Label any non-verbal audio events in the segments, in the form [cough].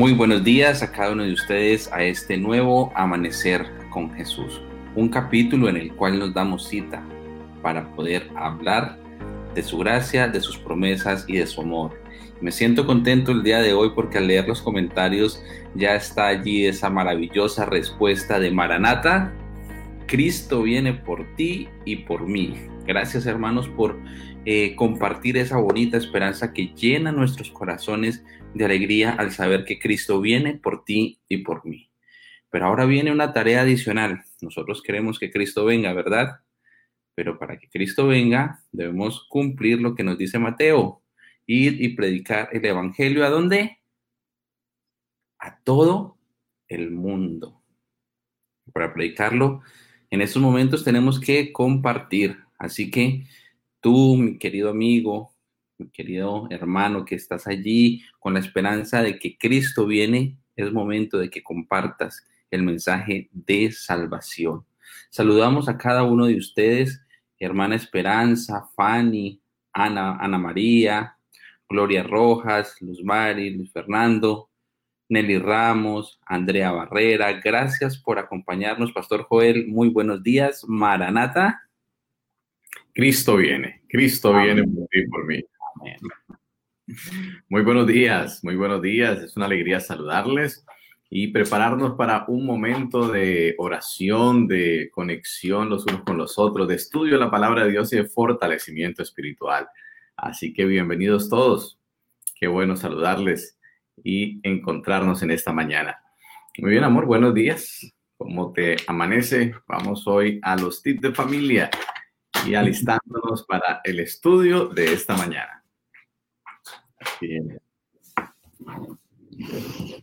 Muy buenos días a cada uno de ustedes a este nuevo Amanecer con Jesús, un capítulo en el cual nos damos cita para poder hablar de su gracia, de sus promesas y de su amor. Me siento contento el día de hoy porque al leer los comentarios ya está allí esa maravillosa respuesta de Maranata. Cristo viene por ti y por mí. Gracias hermanos por eh, compartir esa bonita esperanza que llena nuestros corazones de alegría al saber que Cristo viene por ti y por mí. Pero ahora viene una tarea adicional. Nosotros queremos que Cristo venga, ¿verdad? Pero para que Cristo venga, debemos cumplir lo que nos dice Mateo, ir y predicar el Evangelio a dónde? A todo el mundo. Para predicarlo, en estos momentos tenemos que compartir. Así que tú, mi querido amigo, mi querido hermano que estás allí con la esperanza de que Cristo viene, es momento de que compartas el mensaje de salvación. Saludamos a cada uno de ustedes, hermana Esperanza, Fanny, Ana, Ana María, Gloria Rojas, Luz Mari, Luis Fernando, Nelly Ramos, Andrea Barrera. Gracias por acompañarnos, Pastor Joel. Muy buenos días. Maranata. Cristo viene, Cristo viene por ti, por mí. Muy buenos días, muy buenos días. Es una alegría saludarles y prepararnos para un momento de oración, de conexión los unos con los otros, de estudio de la palabra de Dios y de fortalecimiento espiritual. Así que bienvenidos todos. Qué bueno saludarles y encontrarnos en esta mañana. Muy bien, amor, buenos días. ¿Cómo te amanece? Vamos hoy a los tips de familia y alistándonos para el estudio de esta mañana. Bien.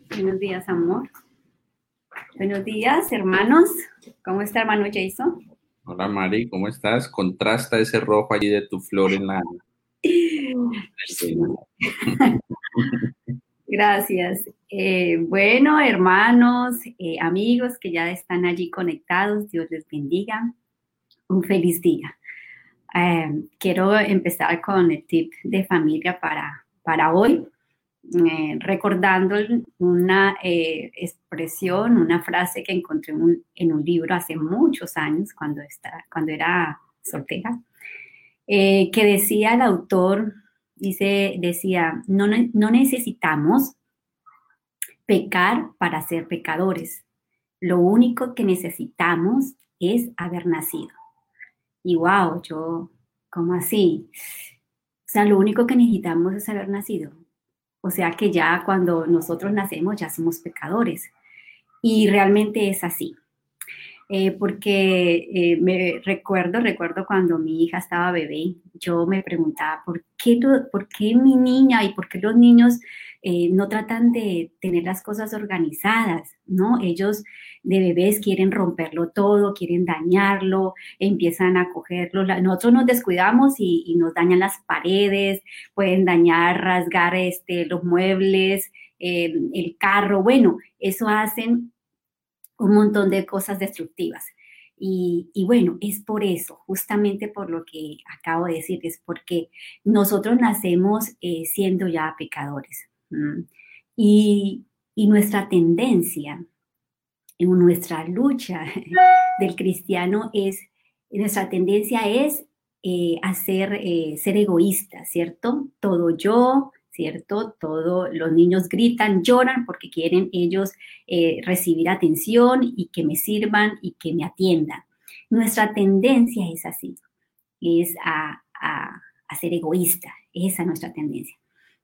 Buenos días, amor. Buenos días, hermanos. ¿Cómo está, hermano Jason? Hola, Mari, ¿cómo estás? Contrasta ese rojo allí de tu flor en la... [laughs] Gracias. Eh, bueno, hermanos, eh, amigos que ya están allí conectados, Dios les bendiga. Un feliz día. Eh, quiero empezar con el tip de familia para, para hoy, eh, recordando una eh, expresión, una frase que encontré en un libro hace muchos años, cuando, está, cuando era soltera, que decía el autor, dice, decía, no, no necesitamos pecar para ser pecadores. Lo único que necesitamos es haber nacido. Y wow, yo, ¿cómo así? O sea, lo único que necesitamos es haber nacido. O sea que ya cuando nosotros nacemos ya somos pecadores. Y realmente es así. Eh, porque eh, me recuerdo, recuerdo cuando mi hija estaba bebé, yo me preguntaba, ¿por qué, ¿por qué mi niña y por qué los niños eh, no tratan de tener las cosas organizadas, ¿no? Ellos de bebés quieren romperlo todo, quieren dañarlo, empiezan a cogerlo. Nosotros nos descuidamos y, nos dañan las paredes, pueden dañar, rasgar este, los muebles, el carro. Bueno, eso hacen un montón de cosas destructivas. Y, bueno, es por eso, justamente por lo que acabo de decir, es porque nosotros nacemos eh, siendo ya pecadores. Y, nuestra tendencia, nuestra lucha [laughs] del cristiano es, nuestra tendencia es eh, hacer, eh, ser egoísta, ¿cierto? Todo yo, ¿cierto? Todos los niños gritan, lloran porque quieren ellos eh, recibir atención y que me sirvan y que me atiendan. Nuestra tendencia es así, es a, ser egoísta, esa es nuestra tendencia.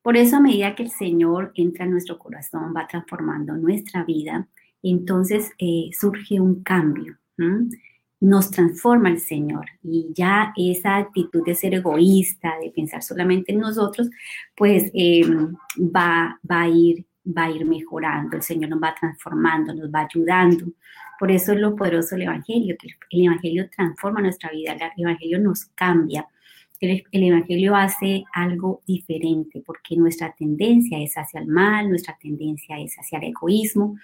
Por eso a medida que el Señor entra en nuestro corazón, va transformando nuestra vida, entonces eh, surge un cambio nos transforma el Señor y ya esa actitud de ser egoísta, de pensar solamente en nosotros, pues em, va, va, a ir, va ir mejorando, el Señor nos va transformando, nos va ayudando. Por eso es lo poderoso del Evangelio, que el Evangelio transforma nuestra vida, el Evangelio nos cambia el, Evangelio hace algo diferente porque nuestra tendencia es hacia el mal, nuestra tendencia es hacia el egoísmo.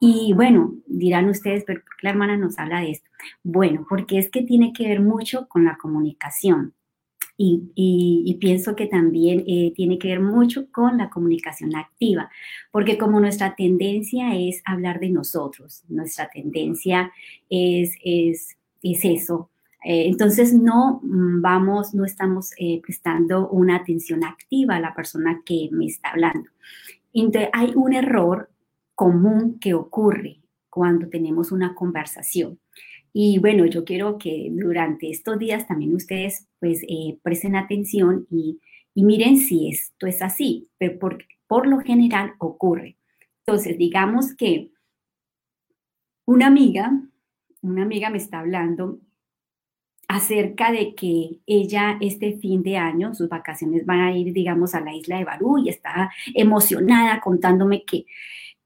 Y bueno, dirán ustedes, pero ¿por qué la hermana nos habla de esto? Bueno, porque es que tiene que ver mucho con la comunicación. Y, pienso que también eh, tiene que ver mucho con la comunicación activa, porque como nuestra tendencia es hablar de nosotros, nuestra tendencia es, es, es eso. Eh, entonces no mm, vamos, no estamos eh, prestando una atención activa a la persona que me está hablando. Entonces hay un error común que ocurre cuando tenemos una conversación y bueno, yo quiero que durante estos días también ustedes pues eh, presten atención y, miren si esto es así, pero por, por lo general ocurre. Entonces, digamos que una amiga, una amiga me está hablando acerca de que ella este fin de año, sus vacaciones van a ir, digamos, a la isla de Barú y está emocionada contándome que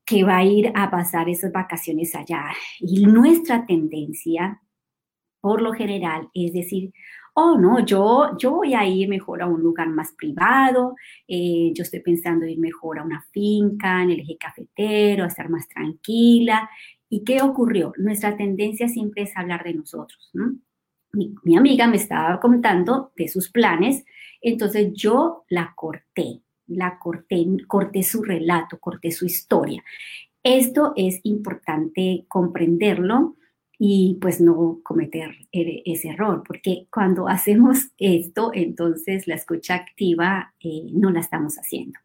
que va a ir a pasar esas vacaciones allá. Y nuestra tendencia, por lo general, es decir, oh, no, yo, yo voy a ir mejor a un lugar más privado, eh, yo estoy pensando ir mejor a una finca, en el eje cafetero, a estar más tranquila. ¿Y qué ocurrió? Nuestra tendencia siempre es hablar de nosotros. Mi, mi amiga me estaba contando de sus planes, entonces yo la corté la corté, corté su relato, corté su historia. Esto es importante comprenderlo y pues no cometer e, ese error, porque cuando hacemos esto, entonces la escucha activa eh, no la estamos haciendo.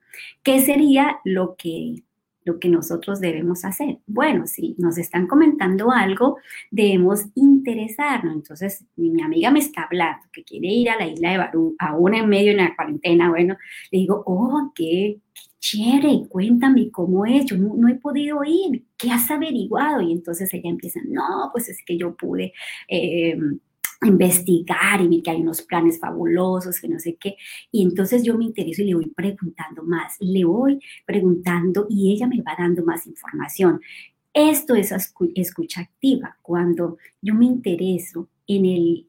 ¿Qué sería lo que lo que nosotros debemos hacer. Bueno, si nos están comentando algo, debemos interesarnos. Entonces, mi amiga me está hablando que quiere ir a la isla de Barú, aún en medio de la cuarentena. Bueno, le digo, oh, qué, chévere, cuéntame cómo es. Yo no, he podido ir. ¿Qué has averiguado? Y entonces ella empieza, no, pues es que yo pude. Eh, investigar y que hay unos planes fabulosos, que no sé qué. Y entonces yo me intereso y le voy preguntando más, le voy preguntando y ella me va dando más información. Esto es escucha activa, cuando yo me intereso en el,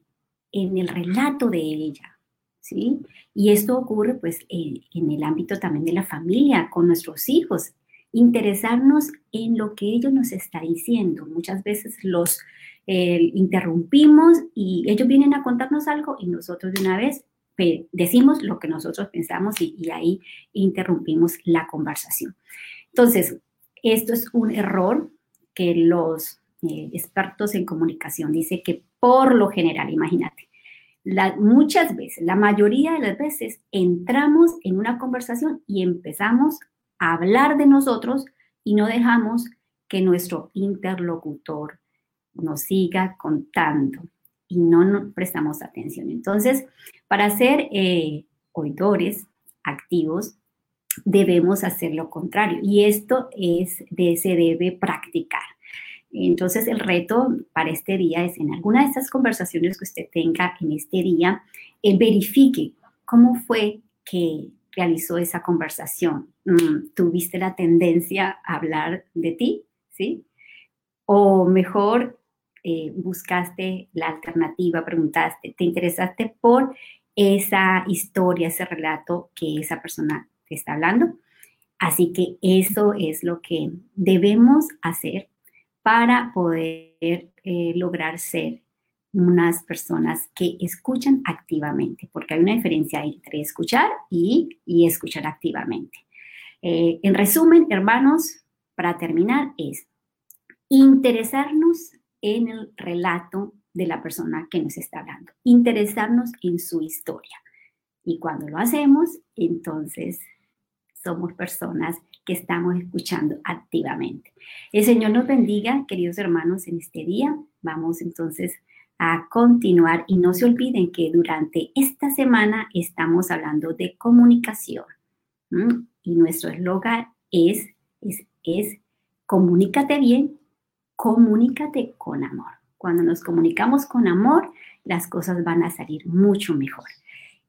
en el relato de ella, ¿sí? Y esto ocurre pues en, el ámbito también de la familia, con nuestros hijos, interesarnos en lo que ellos nos están diciendo. Muchas veces los interrumpimos y ellos vienen a contarnos algo y nosotros de una vez decimos lo que nosotros pensamos y, ahí interrumpimos la conversación. Entonces, esto es un error que los eh, expertos en comunicación dicen que por lo general, imagínate, muchas veces, la mayoría de las veces, entramos en una conversación y empezamos a hablar de nosotros y no dejamos que nuestro interlocutor nos siga contando y no prestamos atención. Entonces, para ser eh, oidores activos, debemos hacer lo contrario y esto es de, se debe practicar. Entonces, el reto para este día es en alguna de estas conversaciones que usted tenga en este día, verifique cómo fue que realizó esa conversación. Mm, ¿Tuviste la tendencia a hablar de ti? ¿Sí? O mejor, eh, buscaste la alternativa, preguntaste, te interesaste por esa historia, ese relato que esa persona te está hablando. Así que eso es lo que debemos hacer para poder eh, lograr ser unas personas que escuchan activamente, porque hay una diferencia entre escuchar y, escuchar activamente. Eh, en resumen, hermanos, para terminar, es interesarnos en el relato de la persona que nos está hablando, interesarnos en su historia. Y cuando lo hacemos, entonces somos personas que estamos escuchando activamente. El Señor nos bendiga, queridos hermanos, en este día. Vamos entonces a continuar y no se olviden que durante esta semana estamos hablando de comunicación. Y nuestro eslogan es, es, es, comunícate bien comunícate con amor. Cuando nos comunicamos con amor, las cosas van a salir mucho mejor.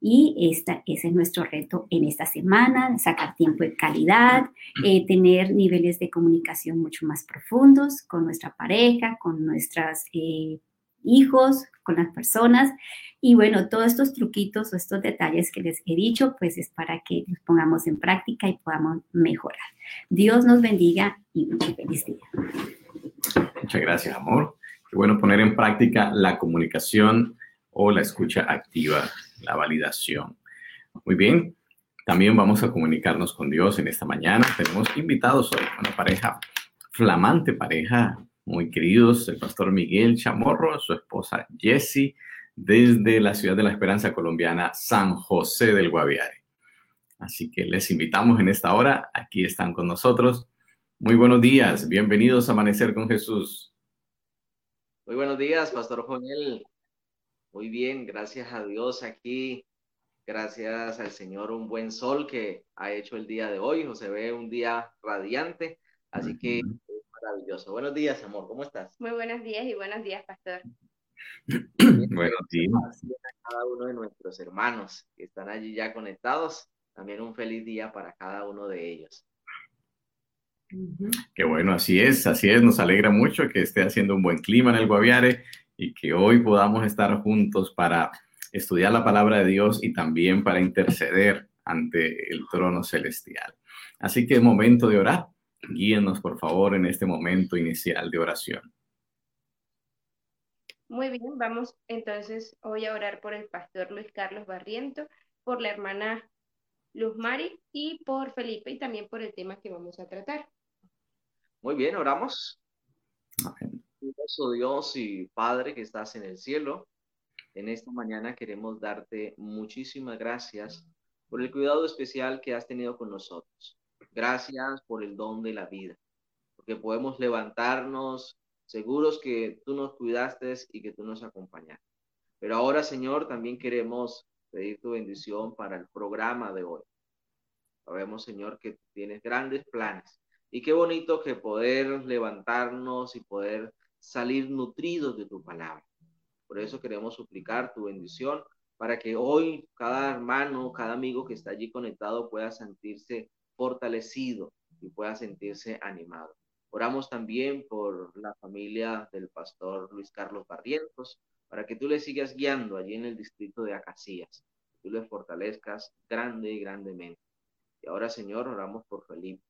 Y esta, ese es nuestro reto en esta semana, sacar tiempo de calidad, eh, tener niveles de comunicación mucho más profundos con nuestra pareja, con nuestros eh, hijos, con las personas. Y bueno, todos estos truquitos o estos detalles que les he dicho, pues es para que los pongamos en práctica y podamos mejorar. Dios nos bendiga y un feliz día. Muchas gracias, amor. Qué bueno poner en práctica la comunicación o la escucha activa la validación. Muy bien, también vamos a comunicarnos con Dios en esta mañana. Tenemos invitados hoy, una pareja, flamante pareja, muy queridos, el pastor Miguel Chamorro, su esposa Jessie, desde la ciudad de la Esperanza colombiana, San José del Guaviare. Así que les invitamos en esta hora, aquí están con nosotros. Muy buenos días, bienvenidos a Amanecer con Jesús. Muy buenos días, Pastor Joel. Muy bien, gracias a Dios aquí. Gracias al Señor, un buen sol que ha hecho el día de hoy. Se ve un día radiante, así que es maravilloso. Buenos días, amor, ¿cómo estás? Muy buenos días y buenos días, Pastor. [clears throat] buenos días. A cada uno de nuestros hermanos que están allí ya conectados, también un feliz día para cada uno de ellos. Qué bueno, así es, así es. Nos alegra mucho que esté haciendo un buen clima en el Guaviare y que hoy podamos estar juntos para estudiar la palabra de Dios y también para interceder ante el trono celestial. Así que es momento de orar. Guíenos, por favor, en este momento inicial de oración. Muy bien, vamos entonces hoy a orar por el pastor Luis Carlos Barriento, por la hermana Luz Mari y por Felipe y también por el tema que vamos a tratar. Muy bien, oramos. Amén. Dios y Padre que estás en el cielo, en esta mañana queremos darte muchísimas gracias por el cuidado especial que has tenido con nosotros. Gracias por el don de la vida, porque podemos levantarnos seguros que tú nos cuidaste y que tú nos acompañaste. Pero ahora, Señor, también queremos pedir tu bendición para el programa de hoy. Sabemos, Señor, que tienes grandes planes y qué bonito que poder levantarnos y poder salir nutridos de tu palabra. Por eso queremos suplicar tu bendición para que hoy cada hermano, cada amigo que está allí conectado pueda sentirse fortalecido y pueda sentirse animado. Oramos también por la familia del pastor Luis Carlos Barrientos, para que tú le sigas guiando allí en el distrito de Acacías, tú le fortalezcas grande y grandemente. Y ahora, Señor, oramos por Felipe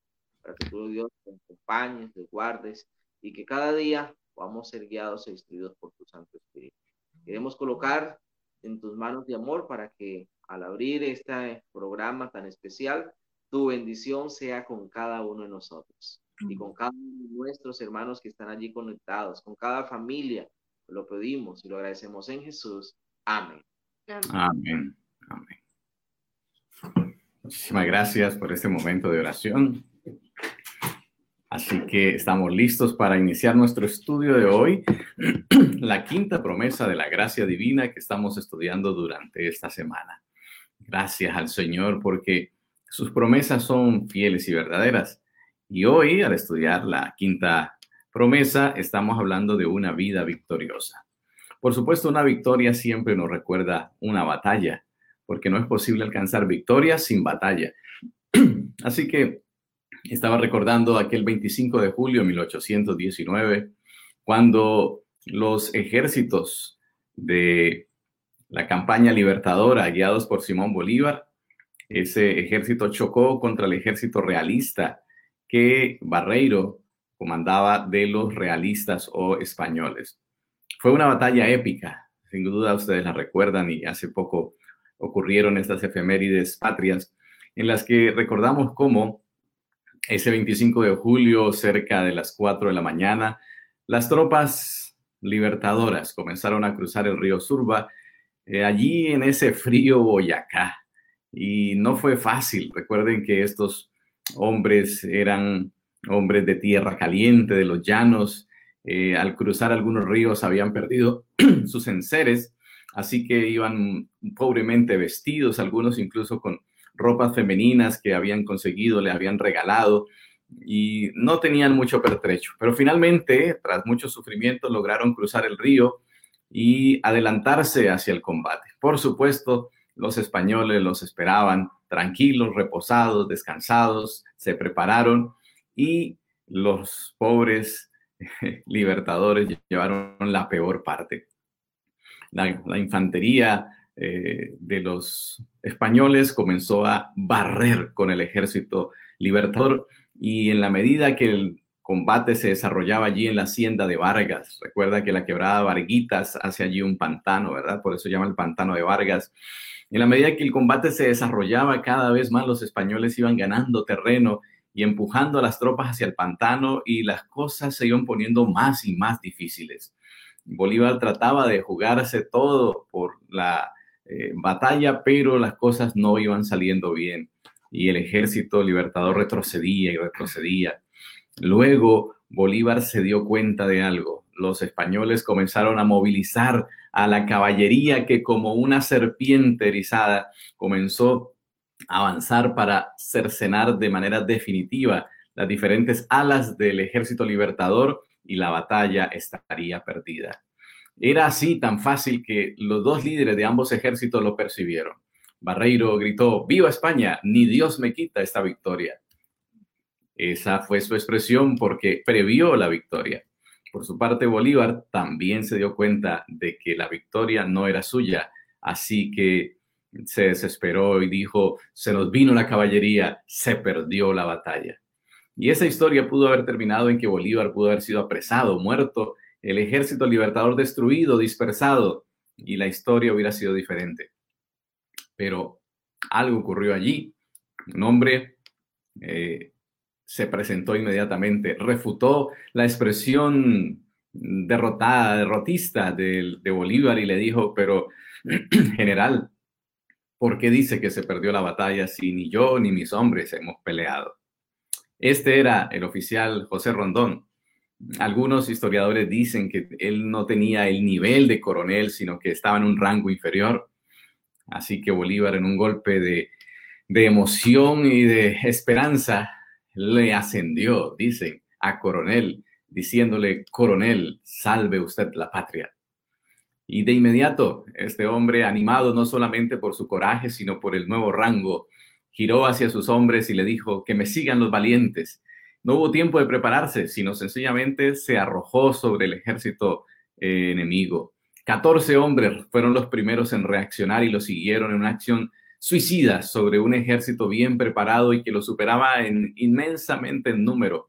para que tú, Dios, te acompañes, te guardes y que cada día podamos ser guiados e instruidos por tu Santo Espíritu. Queremos colocar en tus manos de amor para que al abrir este programa tan especial, tu bendición sea con cada uno de nosotros y con cada uno de nuestros hermanos que están allí conectados, con cada familia. Lo pedimos y lo agradecemos en Jesús. Amén. Amén. Amén. Muchísimas gracias por este momento de oración. Así que estamos listos para iniciar nuestro estudio de hoy, [clears throat] la quinta promesa de la gracia divina que estamos estudiando durante esta semana. Gracias al Señor porque sus promesas son fieles y verdaderas. Y hoy, al estudiar la quinta promesa, estamos hablando de una vida victoriosa. Por supuesto, una victoria siempre nos recuerda una batalla, porque no es posible alcanzar victoria sin batalla. [clears throat] Así que estaba recordando aquel 25 de julio de 1819, cuando los ejércitos de la campaña libertadora, guiados por Simón Bolívar, ese ejército chocó contra el ejército realista que Barreiro comandaba de los realistas o españoles. Fue una batalla épica, sin duda ustedes la recuerdan y hace poco ocurrieron estas efemérides patrias en las que recordamos cómo ese 25 de julio, cerca de las 4 de la mañana, las tropas libertadoras comenzaron a cruzar el río Surba, eh, allí en ese frío Boyacá. Y no fue fácil. Recuerden que estos hombres eran hombres de tierra caliente, de los llanos. Eh, al cruzar algunos ríos habían perdido [clears throat] sus enseres, así que iban pobremente vestidos, algunos incluso con ropas femeninas que habían conseguido, le habían regalado y no tenían mucho pertrecho. Pero finalmente, tras mucho sufrimiento, lograron cruzar el río y adelantarse hacia el combate. Por supuesto, los españoles los esperaban tranquilos, reposados, descansados, se prepararon y los pobres [laughs] libertadores llevaron la peor parte. La, infantería eh, de los españoles comenzó a barrer con el ejército libertador y en la medida que el combate se desarrollaba allí en la hacienda de Vargas, recuerda que la quebrada Varguitas hace allí un pantano, ¿verdad? Por eso llama el pantano de Vargas. En la medida que el combate se desarrollaba, cada vez más los españoles iban ganando terreno y empujando a las tropas hacia el pantano y las cosas se iban poniendo más y más difíciles. Bolívar trataba de jugarse todo por la eh, batalla, pero las cosas no iban saliendo bien y el ejército libertador retrocedía y retrocedía. Luego Bolívar se dio cuenta de algo. Los españoles comenzaron a movilizar a la caballería que como una serpiente erizada comenzó avanzar para cercenar de manera definitiva las diferentes alas del ejército libertador y la batalla estaría perdida. Era así tan fácil que los dos líderes de ambos ejércitos lo percibieron. Barreiro gritó, ¡Viva España! Ni Dios me quita esta victoria. Esa fue su expresión porque previó la victoria. Por su parte, Bolívar también se dio cuenta de que la victoria no era suya, así que se desesperó y dijo, se nos vino la caballería, se perdió la batalla. Y esa historia pudo haber terminado en que Bolívar pudo haber sido apresado, muerto, el ejército libertador destruido, dispersado, y la historia hubiera sido diferente. Pero algo ocurrió allí. Un hombre eh, se presentó inmediatamente, refutó la expresión derrotada, derrotista de, de Bolívar y le dijo, pero [clears throat] general, ¿por qué dice que se perdió la batalla si ni yo ni mis hombres hemos peleado? Este era el oficial José Rondón. Algunos historiadores dicen que él no tenía el nivel de coronel, sino que estaba en un rango inferior. Así que Bolívar en un golpe de, de emoción y de esperanza le ascendió, dicen, a coronel, diciéndole, coronel, salve usted la patria. Y de inmediato, este hombre, animado no solamente por su coraje, sino por el nuevo rango, giró hacia sus hombres y le dijo, que me sigan los valientes. No hubo tiempo de prepararse, sino sencillamente se arrojó sobre el ejército eh, enemigo. 14 hombres fueron los primeros en reaccionar y lo siguieron en una acción suicidas sobre un ejército bien preparado y que lo superaba en, inmensamente en número.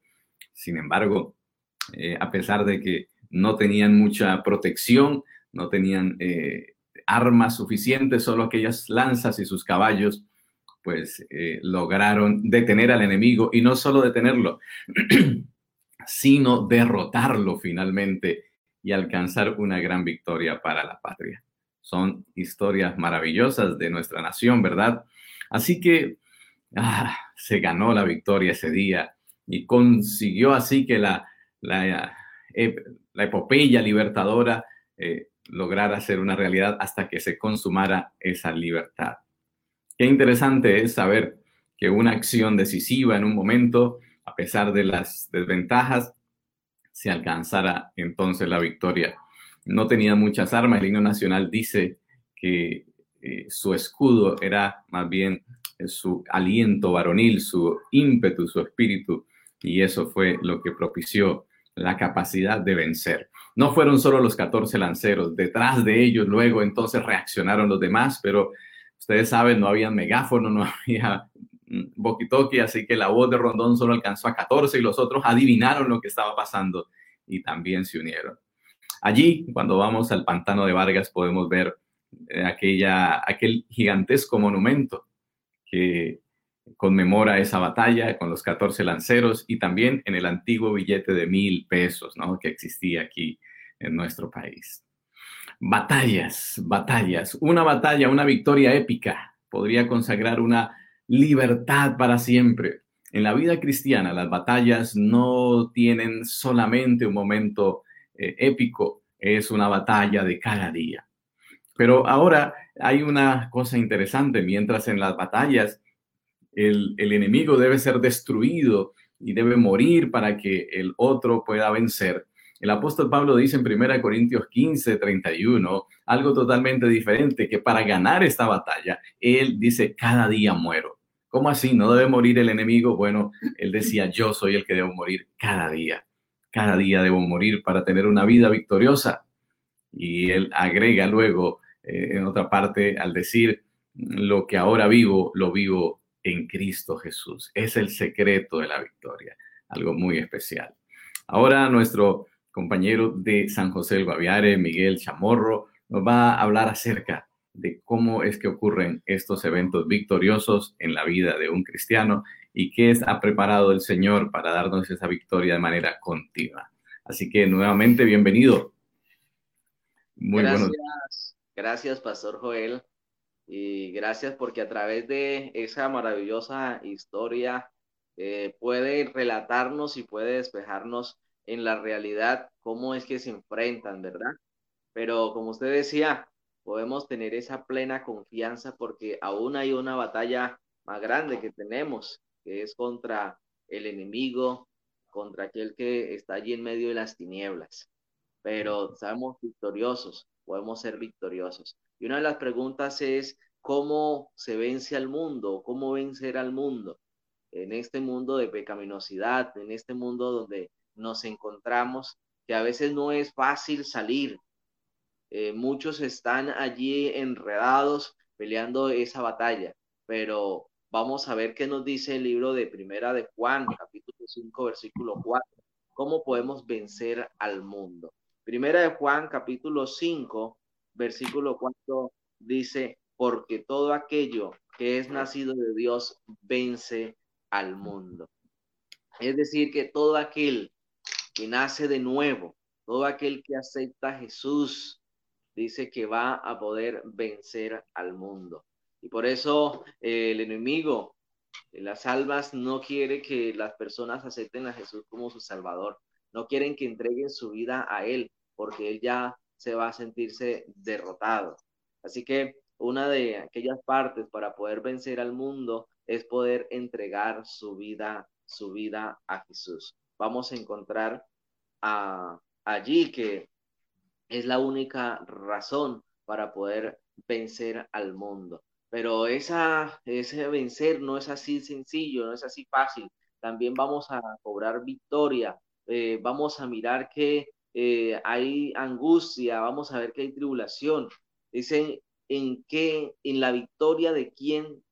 Sin embargo, eh, a pesar de que no tenían mucha protección, no tenían eh, armas suficientes, solo aquellas lanzas y sus caballos, pues eh, lograron detener al enemigo y no solo detenerlo, [clears throat] sino derrotarlo finalmente y alcanzar una gran victoria para la patria. Son historias maravillosas de nuestra nación, ¿verdad? Así que ah, se ganó la victoria ese día y consiguió así que la, la, eh, epopeya libertadora lograra ser una realidad hasta que se consumara esa libertad. Qué interesante es saber que una acción decisiva en un momento, a pesar de las desventajas, se alcanzara entonces la victoria no tenía muchas armas. El himno nacional dice que eh, su escudo era más bien eh, su aliento varonil, su ímpetu, su espíritu, y eso fue lo que propició la capacidad de vencer. No fueron solo los 14 lanceros, detrás de ellos luego entonces reaccionaron los demás, pero ustedes saben, no había megáfono, no [laughs] había boquitoki, así que la voz de Rondón solo alcanzó a 14 y los otros adivinaron lo que estaba pasando y también se unieron. Allí, cuando vamos al pantano de Vargas, podemos ver eh, aquella, aquel gigantesco monumento que conmemora esa batalla con los 14 lanceros y también en el antiguo billete de mil pesos ¿no? que existía aquí en nuestro país. Batallas, batallas. Una batalla, una victoria épica podría consagrar una libertad para siempre. En la vida cristiana, las batallas no tienen solamente un momento eh, épico, es una batalla de cada día. Pero ahora hay una cosa interesante, mientras en las batallas el, enemigo debe ser destruido y debe morir para que el otro pueda vencer. El apóstol Pablo dice en 1 Corintios 15, 31, algo totalmente diferente, que para ganar esta batalla, él dice, cada día muero. ¿Cómo así? ¿No debe morir el enemigo? Bueno, él decía, yo soy el que debo morir cada día. Cada día debo morir para tener una vida victoriosa. Y él agrega luego, eh, en otra parte, al decir, lo que ahora vivo, lo vivo en Cristo Jesús. Es el secreto de la victoria, algo muy especial. Ahora nuestro compañero de San José del Guaviare, Miguel Chamorro, nos va a hablar acerca de cómo es que ocurren estos eventos victoriosos en la vida de un cristiano y qué ha preparado el Señor para darnos esa victoria de manera continua. Así que nuevamente, bienvenido. Muy gracias, gracias, Pastor Joel. Y gracias porque a través de esa maravillosa historia eh, puede relatarnos y puede despejarnos en la realidad cómo es que se enfrentan, ¿verdad? Pero como usted decía, podemos tener esa plena confianza porque aún hay una batalla más grande que tenemos, que es contra el enemigo, contra aquel que está allí en medio de las tinieblas. Pero sabemos victoriosos, podemos ser victoriosos. Y una de las preguntas es, ¿cómo se vence al mundo? ¿Cómo vencer al mundo? En este mundo de pecaminosidad, en este mundo donde nos encontramos, que a veces no es fácil salir, eh, muchos están allí enredados peleando esa batalla, pero vamos a ver qué nos dice el libro de Primera de Juan, capítulo 5, versículo 4. ¿Cómo podemos vencer al mundo? Primera de Juan, capítulo 5, versículo 4 dice, porque todo aquello que es nacido de Dios vence al mundo. Es decir, que todo aquel que nace de nuevo, todo aquel que acepta a Jesús dice que va a poder vencer al mundo. Y por eso eh, el enemigo, las almas, no quiere que las personas acepten a Jesús como su Salvador. No quieren que entreguen su vida a Él, porque Él ya se va a sentirse derrotado. Así que una de aquellas partes para poder vencer al mundo es poder entregar su vida, su vida a Jesús. Vamos a encontrar allí que es la única razón para poder vencer al mundo. Pero esa, ese vencer no es así sencillo, no es así fácil. También vamos a cobrar victoria, eh, vamos a mirar que eh, hay angustia, vamos a ver que hay tribulación. Dicen en que en la victoria de quién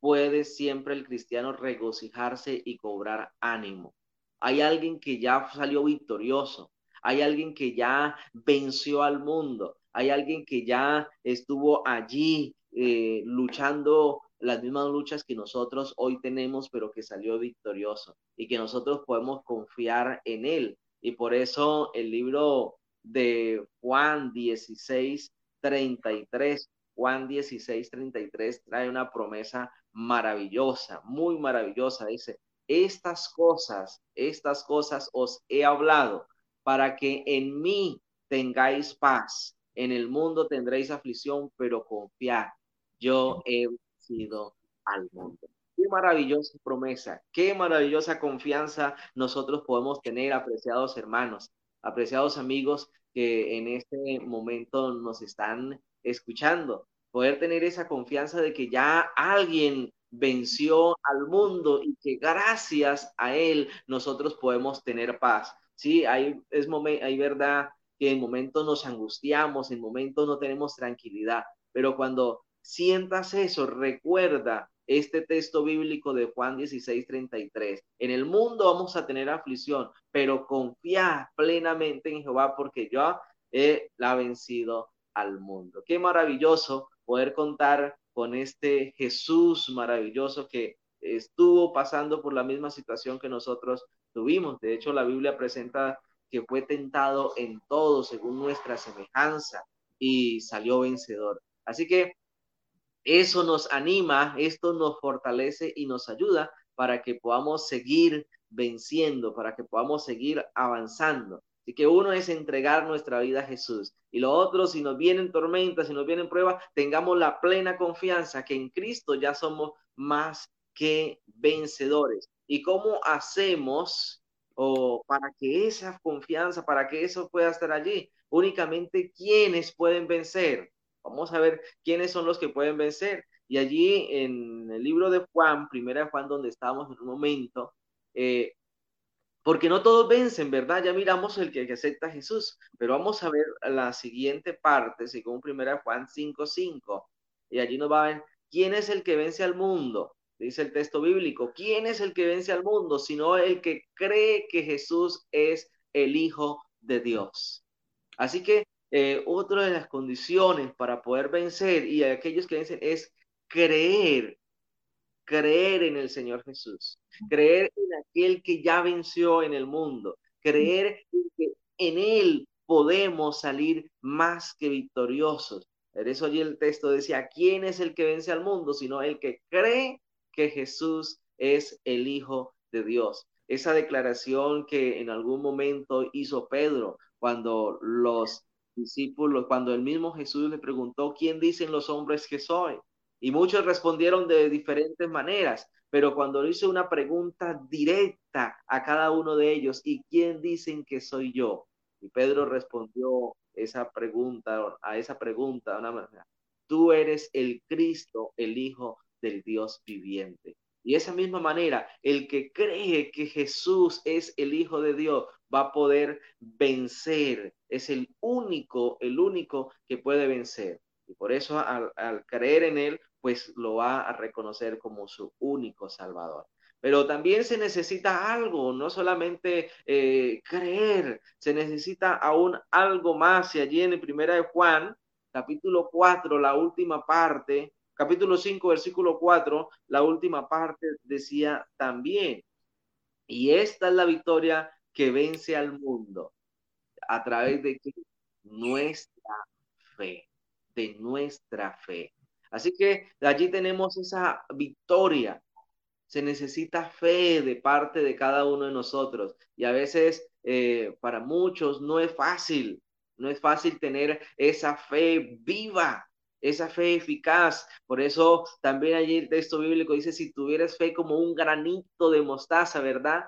puede siempre el cristiano regocijarse y cobrar ánimo. Hay alguien que ya salió victorioso, hay alguien que ya venció al mundo, hay alguien que ya estuvo allí eh, luchando las mismas luchas que nosotros hoy tenemos, pero que salió victorioso y que nosotros podemos confiar en él. Y por eso el libro de Juan 16, 33, Juan 16, 33 trae una promesa maravillosa, muy maravillosa. Dice, estas cosas, estas cosas os he hablado para que en mí tengáis paz. En el mundo tendréis aflicción, pero confiad, yo he sido al mundo. Qué maravillosa promesa, qué maravillosa confianza nosotros podemos tener, apreciados hermanos, apreciados amigos que en este momento nos están escuchando. Poder tener esa confianza de que ya alguien venció al mundo y que gracias a él nosotros podemos tener paz. Sí, hay, es hay verdad que en momentos nos angustiamos, en momentos no tenemos tranquilidad, pero cuando sientas eso, recuerda este texto bíblico de Juan 16, 33. En el mundo vamos a tener aflicción, pero confía plenamente en Jehová porque yo he la vencido al mundo. Qué maravilloso poder contar con este Jesús maravilloso que estuvo pasando por la misma situación que nosotros tuvimos. De hecho, la Biblia presenta que fue tentado en todo según nuestra semejanza y salió vencedor. Así que eso nos anima, esto nos fortalece y nos ayuda para que podamos seguir venciendo, para que podamos seguir avanzando. Así que uno es entregar nuestra vida a Jesús. Y lo otro, si nos vienen tormentas, si nos vienen pruebas, tengamos la plena confianza que en Cristo ya somos más que vencedores. ¿Y cómo hacemos o para que esa confianza, para que eso pueda estar allí? Únicamente quienes pueden vencer. Vamos a ver quiénes son los que pueden vencer. Y allí en el libro de Juan, primera Juan, donde estábamos en un momento, eh, porque no todos vencen, ¿verdad? Ya miramos el que, acepta a Jesús, pero vamos a ver la siguiente parte, según primera Juan 5.5, y allí nos va a ver quién es el que vence al mundo dice el texto bíblico. ¿Quién es el que vence al mundo? Sino el que cree que Jesús es el Hijo de Dios. Así que eh, otra de las condiciones para poder vencer y aquellos que vencen es creer, creer en el Señor Jesús, creer en aquel que ya venció en el mundo, creer en que en Él podemos salir más que victoriosos. Por eso allí el texto decía, ¿quién es el que vence al mundo? Sino el que cree que Jesús es el Hijo de Dios. Esa declaración que en algún momento hizo Pedro cuando los discípulos, cuando el mismo Jesús le preguntó, ¿quién dicen los hombres que soy? Y muchos respondieron de diferentes maneras, pero cuando hizo una pregunta directa a cada uno de ellos, ¿y quién dicen que soy yo? Y Pedro respondió esa pregunta, a esa pregunta, una manera, tú eres el Cristo, el Hijo del Dios viviente. Y esa misma manera, el que cree que Jesús es el Hijo de Dios va a poder vencer. Es el único, el único que puede vencer. Y por eso al, creer en Él, pues lo va a reconocer como su único Salvador. Pero también se necesita algo, no solamente eh, creer, se necesita aún algo más. Y allí en el primera de Juan, capítulo 4, la última parte, capítulo 5, versículo 4, la última parte decía también, y esta es la victoria que vence al mundo a través de nuestra fe, de nuestra fe. Así que allí tenemos esa victoria se necesita fe de parte de cada uno de nosotros. Y a veces eh, para muchos no es fácil, no es fácil tener esa fe viva, esa fe eficaz. Por eso también allí el texto bíblico dice, si tuvieras fe como un granito de mostaza, ¿verdad?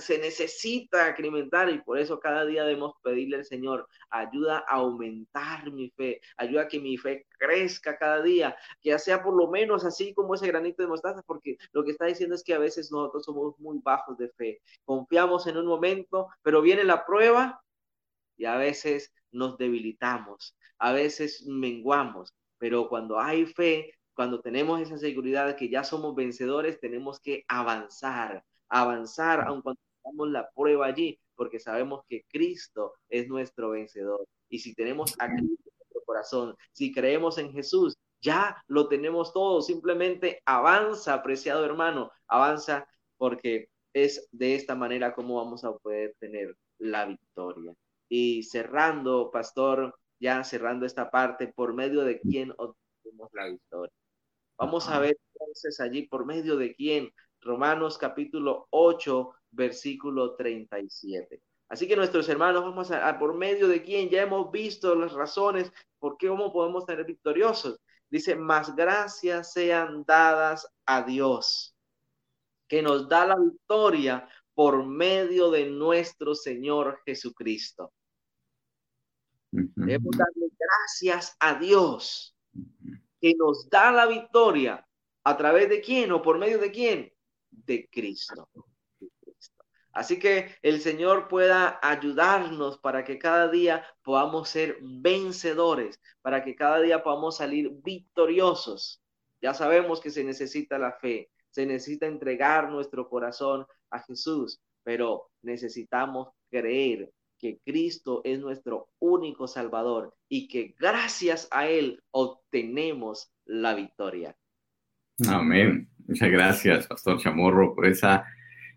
Se necesita incrementar y por eso cada día debemos pedirle al Señor, ayuda a aumentar mi fe, ayuda a que mi fe crezca cada día, que sea por lo menos así como ese granito de mostaza, porque lo que está diciendo es que a veces nosotros somos muy bajos de fe, confiamos en un momento, pero viene la prueba y a veces nos debilitamos, a veces menguamos, pero cuando hay fe, cuando tenemos esa seguridad de que ya somos vencedores, tenemos que avanzar, avanzar, aun cuando tengamos la prueba allí, porque sabemos que Cristo es nuestro vencedor. Y si tenemos a Cristo en nuestro corazón, si creemos en Jesús, ya lo tenemos todo. Simplemente avanza, apreciado hermano, avanza porque es de esta manera como vamos a poder tener la victoria. Y cerrando, pastor, ya cerrando esta parte, por medio de quién obtenemos la victoria. Vamos a ver entonces allí por medio de quién Romanos capítulo 8, versículo 37. Así que nuestros hermanos, vamos a, por medio de quien ya hemos visto las razones por qué cómo podemos ser victoriosos. Dice, más gracias sean dadas a Dios, que nos da la victoria por medio de nuestro Señor Jesucristo. Debemos darle gracias a Dios, que nos da la victoria. ¿A través de quién o por medio de quién? De Cristo. Así que el Señor pueda ayudarnos para que cada día podamos ser vencedores, para que cada día podamos salir victoriosos. Ya sabemos que se necesita la fe, se necesita entregar nuestro corazón a Jesús, pero necesitamos creer que Cristo es nuestro único Salvador y que gracias a Él obtenemos la victoria. Amén. Muchas [laughs] gracias, Pastor Chamorro, por esa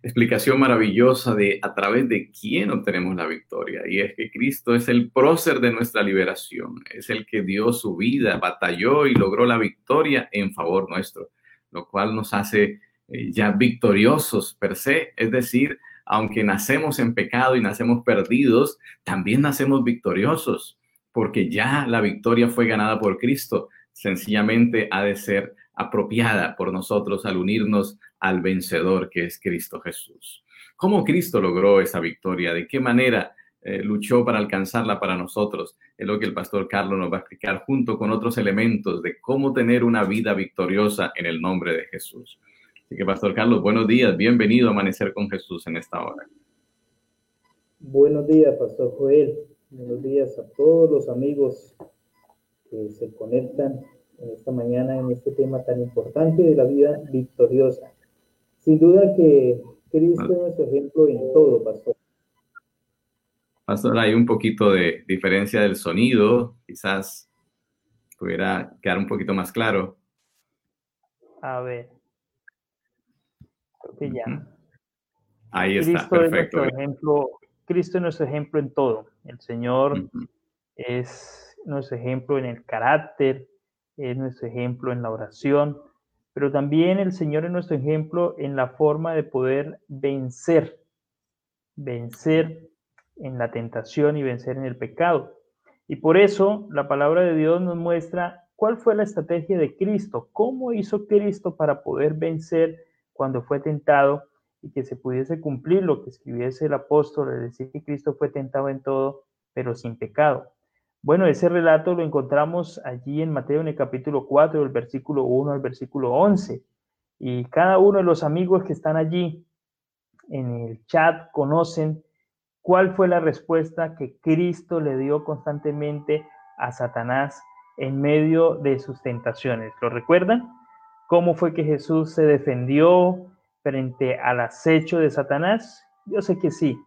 explicación maravillosa de a través de quién obtenemos la victoria. Y es que Cristo es el prócer de nuestra liberación, es el que dio su vida, batalló y logró la victoria en favor nuestro, lo cual nos hace eh, ya victoriosos per se, es decir, aunque nacemos en pecado y nacemos perdidos, también nacemos victoriosos, porque ya la victoria fue ganada por Cristo. Sencillamente ha de ser apropiada por nosotros al unirnos al vencedor que es Cristo Jesús. ¿Cómo Cristo logró esa victoria? ¿De qué manera eh, luchó para alcanzarla para nosotros? Es lo que el pastor Carlos nos va a explicar junto con otros elementos de cómo tener una vida victoriosa en el nombre de Jesús. Así que, pastor Carlos, buenos días, bienvenido a Amanecer con Jesús en esta hora. Buenos días, pastor Joel. Buenos días a todos los amigos que se conectan en esta mañana en este tema tan importante de la vida victoriosa. Sin duda que Cristo es nuestro ejemplo en todo, pastor. Pastor, hay un poquito de diferencia del sonido, quizás pudiera quedar un poquito más claro. A ver. Creo que ya. Ahí está, perfecto. ejemplo, Cristo es nuestro ejemplo en todo. El Señor es nuestro ejemplo en el carácter, es nuestro ejemplo en la oración, pero también el Señor es nuestro ejemplo en la forma de poder vencer, vencer en la tentación y vencer en el pecado. Y por eso la palabra de Dios nos muestra cuál fue la estrategia de Cristo, cómo hizo Cristo para poder vencer cuando fue tentado y que se pudiese cumplir lo que escribiese el apóstol, es decir, que Cristo fue tentado en todo, pero sin pecado. Bueno, ese relato lo encontramos allí en Mateo en el capítulo 4, del versículo 1 al versículo 11. Y cada uno de los amigos que están allí en el chat conocen cuál fue la respuesta que Cristo le dio constantemente a Satanás en medio de sus tentaciones. ¿Lo recuerdan? ¿Cómo fue que Jesús se defendió frente al acecho de Satanás? Yo sé que sí.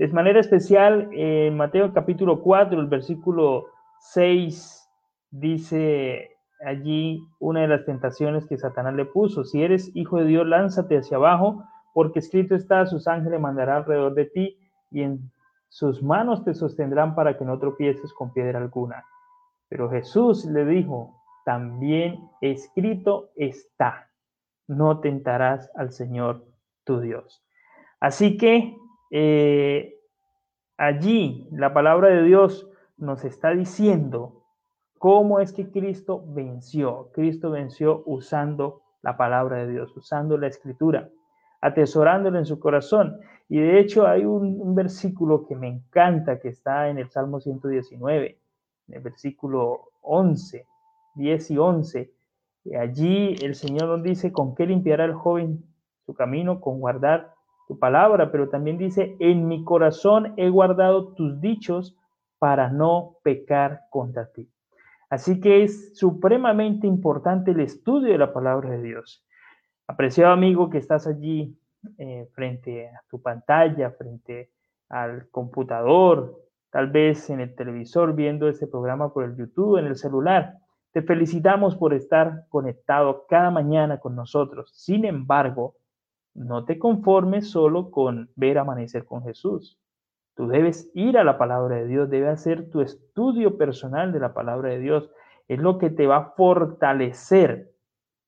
De manera especial, en Mateo capítulo 4, el versículo 6, dice allí una de las tentaciones que Satanás le puso. Si eres hijo de Dios, lánzate hacia abajo, porque escrito está, sus ángeles mandará alrededor de ti y en sus manos te sostendrán para que no tropieces con piedra alguna. Pero Jesús le dijo, también escrito está, no tentarás al Señor tu Dios. Así que eh, allí la palabra de Dios nos está diciendo cómo es que Cristo venció. Cristo venció usando la palabra de Dios, usando la escritura, atesorándola en su corazón. Y de hecho hay un, versículo que me encanta que está en el Salmo 119, en el versículo 11, 10 y 11. Y allí el Señor nos dice, ¿con qué limpiará el joven su camino? Con guardar palabra, pero también dice, en mi corazón he guardado tus dichos para no pecar contra ti. Así que es supremamente importante el estudio de la palabra de Dios. Apreciado amigo que estás allí eh, frente a tu pantalla, frente al computador, tal vez en el televisor viendo este programa por el YouTube, en el celular. Te felicitamos por estar conectado cada mañana con nosotros. Sin embargo, no te conformes solo con ver amanecer con Jesús. Tú debes ir a la palabra de Dios, debes hacer tu estudio personal de la palabra de Dios. Es lo que te va a fortalecer.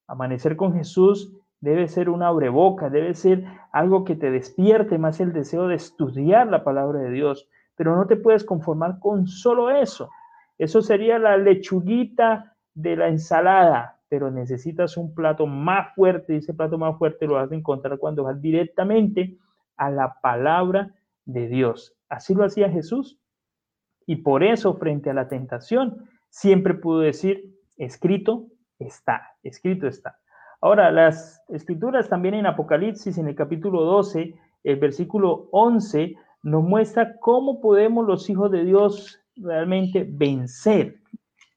Amanecer con Jesús debe ser una abreboca, debe ser algo que te despierte más el deseo de estudiar la palabra de Dios. Pero no te puedes conformar con solo eso. Eso sería la lechuguita de la ensalada pero necesitas un plato más fuerte y ese plato más fuerte lo vas a encontrar cuando vas directamente a la palabra de Dios. Así lo hacía Jesús y por eso frente a la tentación siempre pudo decir, escrito está, escrito está. Ahora, las escrituras también en Apocalipsis, en el capítulo 12, el versículo 11, nos muestra cómo podemos los hijos de Dios realmente vencer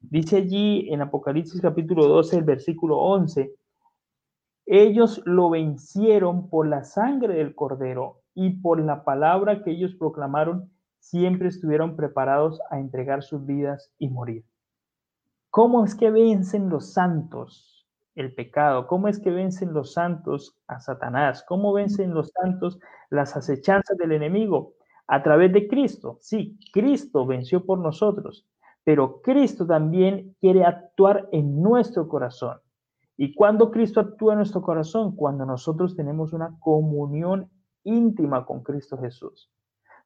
Dice allí en Apocalipsis capítulo 12, el versículo 11, ellos lo vencieron por la sangre del cordero y por la palabra que ellos proclamaron, siempre estuvieron preparados a entregar sus vidas y morir. ¿Cómo es que vencen los santos el pecado? ¿Cómo es que vencen los santos a Satanás? ¿Cómo vencen los santos las acechanzas del enemigo? A través de Cristo. Sí, Cristo venció por nosotros pero Cristo también quiere actuar en nuestro corazón. ¿Y cuando Cristo actúa en nuestro corazón? Cuando nosotros tenemos una comunión íntima con Cristo Jesús.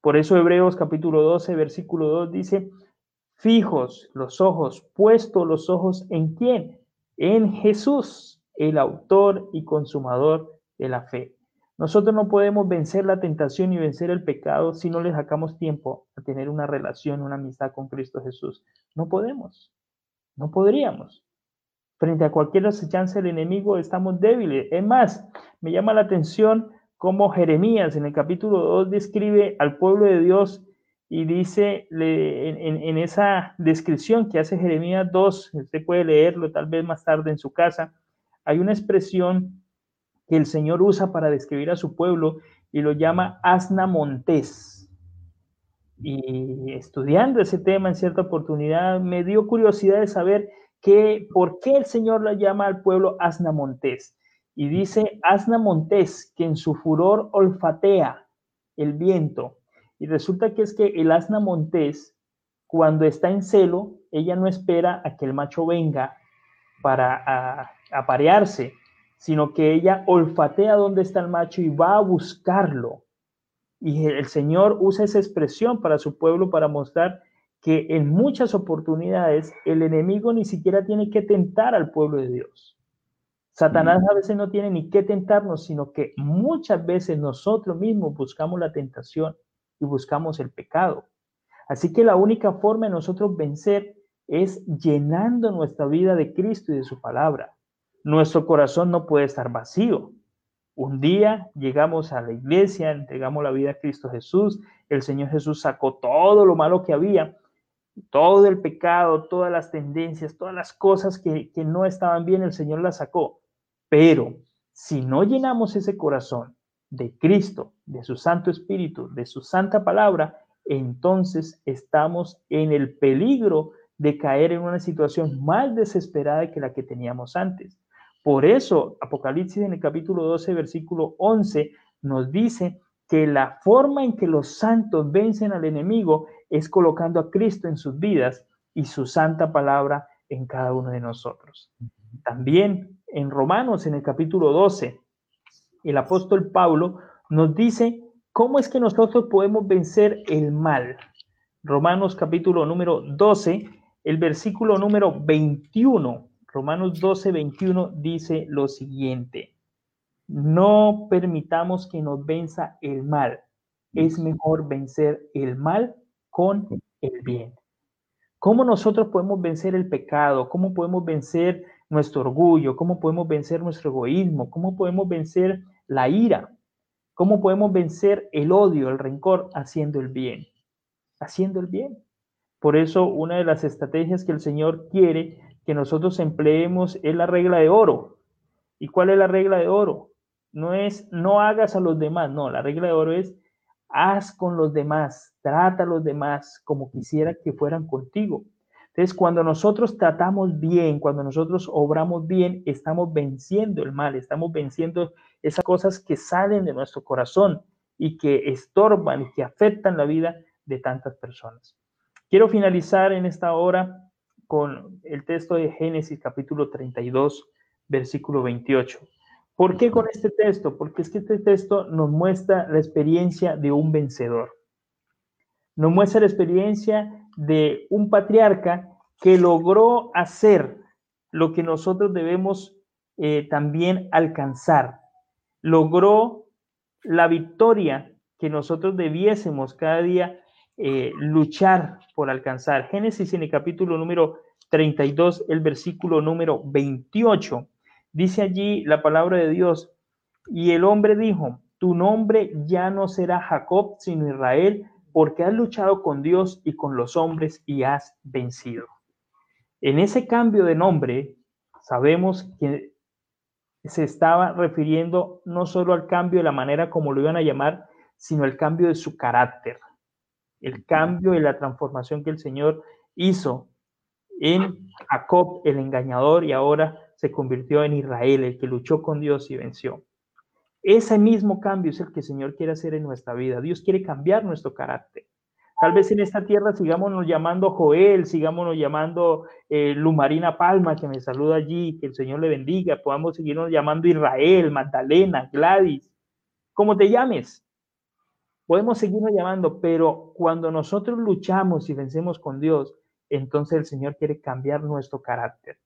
Por eso Hebreos capítulo 12, versículo 2 dice, fijos los ojos, puestos los ojos en quién? En Jesús, el autor y consumador de la fe. Nosotros no podemos vencer la tentación y vencer el pecado si no le sacamos tiempo a tener una relación, una amistad con Cristo Jesús. No podemos, no podríamos. Frente a cualquier acechanza del enemigo estamos débiles. Es más, me llama la atención cómo Jeremías en el capítulo 2 describe al pueblo de Dios y dice en, en, esa descripción que hace Jeremías 2, usted puede leerlo tal vez más tarde en su casa, hay una expresión que el Señor usa para describir a su pueblo y lo llama asna montés. y estudiando ese tema en cierta oportunidad, me dio curiosidad de saber que, por qué el Señor la llama al pueblo Asna Montés. Y dice Asna Montés que en su furor olfatea el viento. Y resulta que es que el Asna Montés, cuando está en celo, ella no espera a que el macho venga para aparearse, sino que ella olfatea dónde está el macho y va a buscarlo y el Señor usa esa expresión para su pueblo para mostrar que en muchas oportunidades el enemigo ni siquiera tiene que tentar al pueblo de Dios. Satanás a veces no tiene ni que tentarnos, sino que muchas veces nosotros mismos buscamos la tentación y buscamos el pecado. Así que la única forma de nosotros vencer es llenando nuestra vida de Cristo y de su palabra. Nuestro corazón no puede estar vacío. Un día llegamos a la iglesia, entregamos la vida a Cristo Jesús, el Señor Jesús sacó todo lo malo que había, todo el pecado, todas las tendencias, todas las cosas que, que no estaban bien, el Señor las sacó. Pero si no llenamos ese corazón de Cristo, de su Santo Espíritu, de su Santa Palabra, entonces estamos en el peligro de caer en una situación más desesperada que la que teníamos antes. Por eso, Apocalipsis en el capítulo 12, versículo 11, nos dice que la forma en que los santos vencen al enemigo es colocando a Cristo en sus vidas y su santa palabra en cada uno de nosotros. También en Romanos, en el capítulo 12, el apóstol Pablo nos dice cómo es que nosotros podemos vencer el mal. Romanos capítulo número 12, el versículo número 21 Romanos 12, 21 dice lo siguiente, no permitamos que nos venza el mal, es mejor vencer el mal con el bien. ¿Cómo nosotros podemos vencer el pecado? ¿Cómo podemos vencer nuestro orgullo? ¿Cómo podemos vencer nuestro egoísmo? ¿Cómo podemos vencer la ira? ¿Cómo podemos vencer el odio, el rencor? Haciendo el bien. Haciendo el bien. Por eso una de las estrategias que el Señor quiere que nosotros empleemos es la regla de oro. ¿Y cuál es la regla de oro? No es no hagas a los demás, no, la regla de oro es haz con los demás, trata a los demás como quisiera que fueran contigo. Entonces, cuando nosotros tratamos bien, cuando nosotros obramos bien, estamos venciendo el mal, estamos venciendo esas cosas que salen de nuestro corazón y que estorban y que afectan la vida de tantas personas. Quiero finalizar en esta hora con el texto de Génesis capítulo 32, versículo 28. ¿Por qué con este texto? Porque es que este texto nos muestra la experiencia de un vencedor. Nos muestra la experiencia de un patriarca que logró hacer lo que nosotros debemos eh, también alcanzar. Logró la victoria que nosotros debiésemos cada día eh, luchar por alcanzar. Génesis en el capítulo número 32, el versículo número 28. Dice allí la palabra de Dios, y el hombre dijo, tu nombre ya no será Jacob, sino Israel, porque has luchado con Dios y con los hombres y has vencido. En ese cambio de nombre, sabemos que se estaba refiriendo no solo al cambio de la manera como lo iban a llamar, sino el cambio de su carácter el cambio y la transformación que el Señor hizo en Jacob, el engañador, y ahora se convirtió en Israel, el que luchó con Dios y venció. Ese mismo cambio es el que el Señor quiere hacer en nuestra vida. Dios quiere cambiar nuestro carácter. Tal vez en esta tierra sigámonos llamando Joel, sigámonos llamando eh, Lumarina Palma, que me saluda allí, que el Señor le bendiga. Podamos seguirnos llamando Israel, Magdalena, Gladys, como te llames. Podemos seguirnos llamando, pero cuando nosotros luchamos y vencemos con Dios, entonces el Señor quiere cambiar nuestro carácter.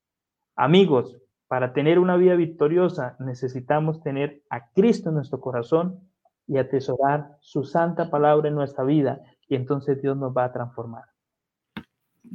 Amigos, para tener una vida victoriosa necesitamos tener a Cristo en nuestro corazón y atesorar su santa palabra en nuestra vida y entonces Dios nos va a transformar.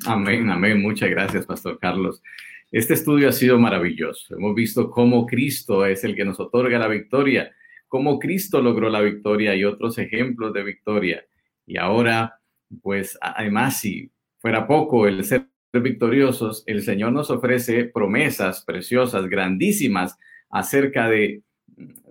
Amén, amén. Muchas gracias, Pastor Carlos. Este estudio ha sido maravilloso. Hemos visto cómo Cristo es el que nos otorga la victoria cómo Cristo logró la victoria y otros ejemplos de victoria. Y ahora, pues además, si fuera poco el ser victoriosos, el Señor nos ofrece promesas preciosas, grandísimas, acerca de,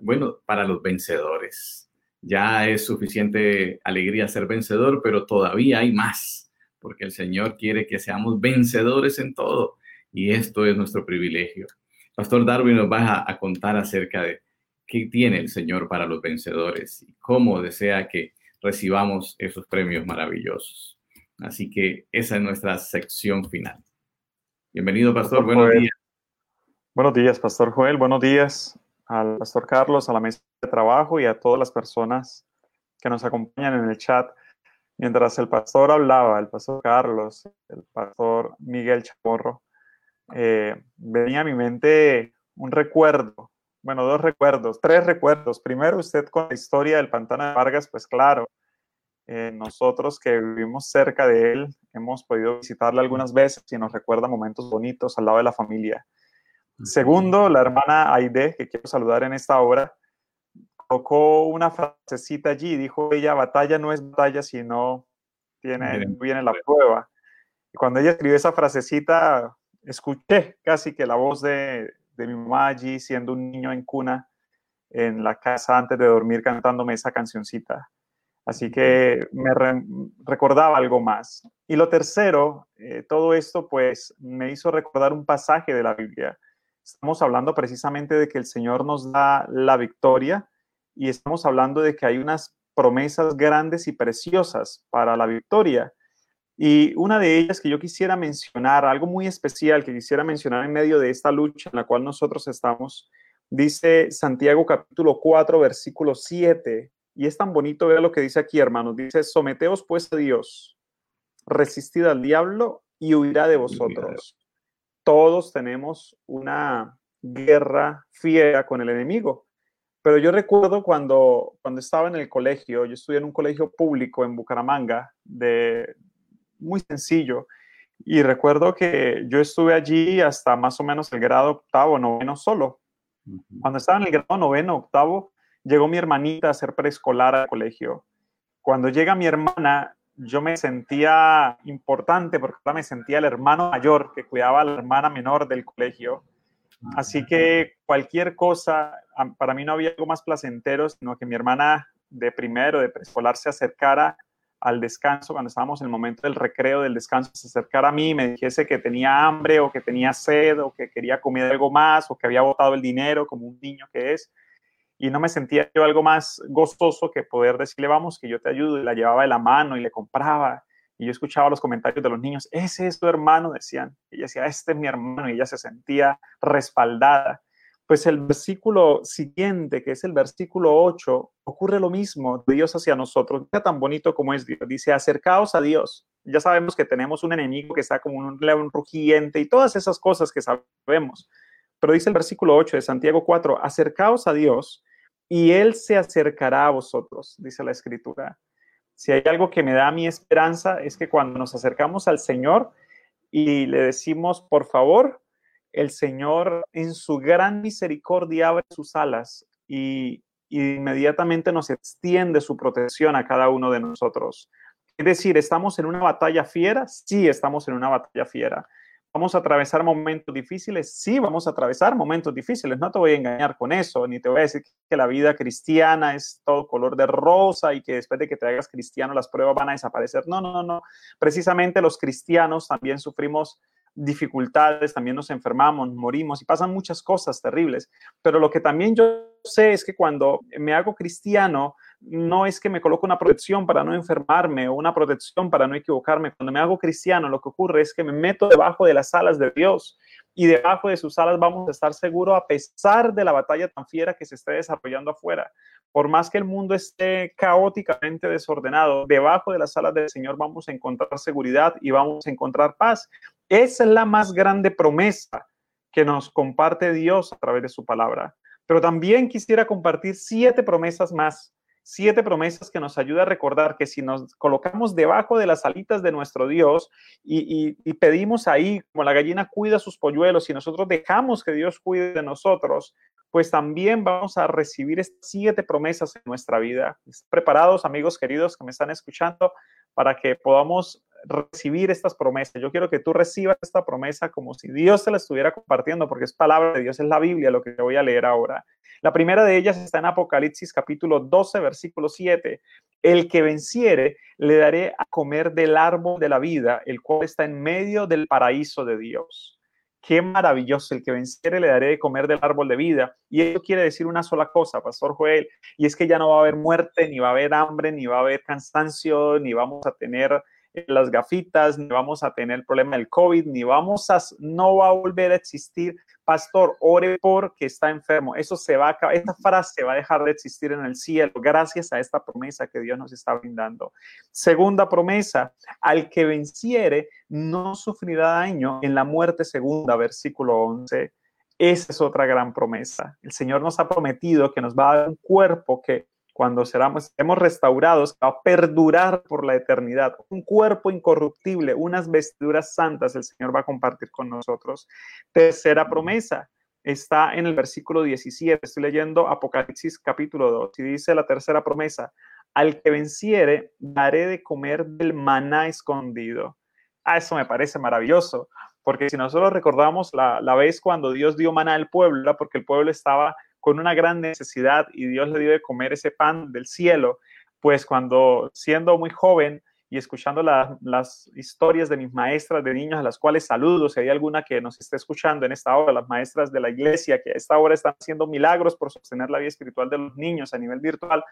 bueno, para los vencedores. Ya es suficiente alegría ser vencedor, pero todavía hay más, porque el Señor quiere que seamos vencedores en todo y esto es nuestro privilegio. Pastor Darwin nos va a, contar acerca de qué tiene el Señor para los vencedores y cómo desea que recibamos esos premios maravillosos. Así que esa es nuestra sección final. Bienvenido, Pastor. Buenos días. Buenos días, Pastor Joel. Buenos días al Pastor Carlos, a la mesa de trabajo y a todas las personas que nos acompañan en el chat. Mientras el pastor hablaba, el pastor Carlos, el pastor Miguel Chamorro, eh, venía a mi mente un recuerdo, bueno, dos recuerdos, tres recuerdos. Primero, usted con la historia del pantano de Vargas, pues claro, eh, nosotros que vivimos cerca de él hemos podido visitarle algunas veces y nos recuerda momentos bonitos al lado de la familia. Segundo, la hermana Aide, que quiero saludar en esta hora, tocó una frasecita allí, dijo ella, batalla no es batalla, sino tiene, viene la prueba. Y cuando ella escribió esa frasecita, escuché casi que la voz de, de mi mamá allí siendo un niño en cuna en la casa antes de dormir cantándome esa cancioncita. Así que me recordaba algo más. Y lo tercero, eh, todo esto pues me hizo recordar un pasaje de la Biblia. Estamos hablando precisamente de que el Señor nos da la victoria y estamos hablando de que hay unas promesas grandes y preciosas para la victoria. Y una de ellas que yo quisiera mencionar, algo muy especial que quisiera mencionar en medio de esta lucha en la cual nosotros estamos, dice Santiago capítulo 4, versículo 7. Y es tan bonito ver lo que dice aquí, hermanos. Dice, someteos pues a Dios, resistid al diablo y huirá de vosotros. Todos tenemos una guerra fiera con el enemigo. Pero yo recuerdo cuando, cuando estaba en el colegio, yo estudié en un colegio público en Bucaramanga, de, muy sencillo. Y recuerdo que yo estuve allí hasta más o menos el grado octavo, noveno solo. Cuando estaba en el grado noveno, octavo, llegó mi hermanita a ser preescolar al colegio. Cuando llega mi hermana, yo me sentía importante porque me sentía el hermano mayor que cuidaba a la hermana menor del colegio. Así que cualquier cosa, para mí no había algo más placentero, sino que mi hermana de primero, de preescolar, se acercara al descanso, cuando estábamos en el momento del recreo del descanso, se acercara a mí y me dijese que tenía hambre o que tenía sed o que quería comer algo más o que había botado el dinero como un niño que es. Y no me sentía yo algo más gozoso que poder decirle, vamos, que yo te ayudo. Y la llevaba de la mano y le compraba. Y yo escuchaba los comentarios de los niños, ese es tu hermano, decían. Y ella decía, este es mi hermano. Y ella se sentía respaldada. Pues el versículo siguiente, que es el versículo 8, ocurre lo mismo, Dios hacia nosotros. Mira tan bonito como es Dios. Dice, acercaos a Dios. Ya sabemos que tenemos un enemigo que está como un león rugiente y todas esas cosas que sabemos. Pero dice el versículo 8 de Santiago 4, acercaos a Dios y Él se acercará a vosotros, dice la escritura. Si hay algo que me da mi esperanza es que cuando nos acercamos al Señor y le decimos, por favor, el Señor en su gran misericordia abre sus alas y, inmediatamente nos extiende su protección a cada uno de nosotros. Es decir, ¿estamos en una batalla fiera? Sí, estamos en una batalla fiera. ¿Vamos a atravesar momentos difíciles? Sí, vamos a atravesar momentos difíciles. No te voy a engañar con eso, ni te voy a decir que la vida cristiana es todo color de rosa y que después de que te hagas cristiano las pruebas van a desaparecer. No, no, no, no. Precisamente los cristianos también sufrimos dificultades, también nos enfermamos, morimos y pasan muchas cosas terribles. Pero lo que también yo sé es que cuando me hago cristiano, no es que me coloco una protección para no enfermarme o una protección para no equivocarme. Cuando me hago cristiano, lo que ocurre es que me meto debajo de las alas de Dios y debajo de sus alas vamos a estar seguros a pesar de la batalla tan fiera que se esté desarrollando afuera. Por más que el mundo esté caóticamente desordenado, debajo de las alas del Señor vamos a encontrar seguridad y vamos a encontrar paz. Es la más grande promesa que nos comparte Dios a través de su palabra. Pero también quisiera compartir siete promesas más siete promesas que nos ayuda a recordar que si nos colocamos debajo de las alitas de nuestro Dios y, pedimos ahí, como la gallina cuida sus polluelos, y nosotros dejamos que Dios cuide de nosotros, pues también vamos a recibir siete promesas en nuestra vida. ¿Están preparados, amigos queridos que me están escuchando, para que podamos recibir estas promesas. Yo quiero que tú recibas esta promesa como si Dios te la estuviera compartiendo, porque es palabra de Dios, es la Biblia lo que te voy a leer ahora. La primera de ellas está en Apocalipsis capítulo 12, versículo 7. El que venciere, le daré a comer del árbol de la vida, el cual está en medio del paraíso de Dios. Qué maravilloso, el que venciere le daré de comer del árbol de vida. Y eso quiere decir una sola cosa, Pastor Joel, y es que ya no va a haber muerte, ni va a haber hambre, ni va a haber cansancio, ni vamos a tener las gafitas, ni vamos a tener el problema del COVID, ni vamos a, no va a volver a existir. Pastor, ore porque está enfermo. Eso se va a esta frase va a dejar de existir en el cielo gracias a esta promesa que Dios nos está brindando. Segunda promesa, al que venciere no sufrirá daño en la muerte segunda, versículo 11. Esa es otra gran promesa. El Señor nos ha prometido que nos va a dar un cuerpo que cuando seramos, hemos restaurados, va a perdurar por la eternidad. Un cuerpo incorruptible, unas vestiduras santas, el Señor va a compartir con nosotros. Tercera promesa está en el versículo 17. Estoy leyendo Apocalipsis capítulo 2 y dice la tercera promesa, al que venciere, daré de comer del maná escondido. Ah, eso me parece maravilloso, porque si nosotros recordamos la, la vez cuando Dios dio maná al pueblo, porque el pueblo estaba con una gran necesidad y Dios le dio de comer ese pan del cielo, pues cuando siendo muy joven y escuchando las historias de mis maestras de niños, a las cuales saludo, si hay alguna que nos esté escuchando en esta hora, las maestras de la iglesia que a esta hora están haciendo milagros por sostener la vida espiritual de los niños a nivel virtual,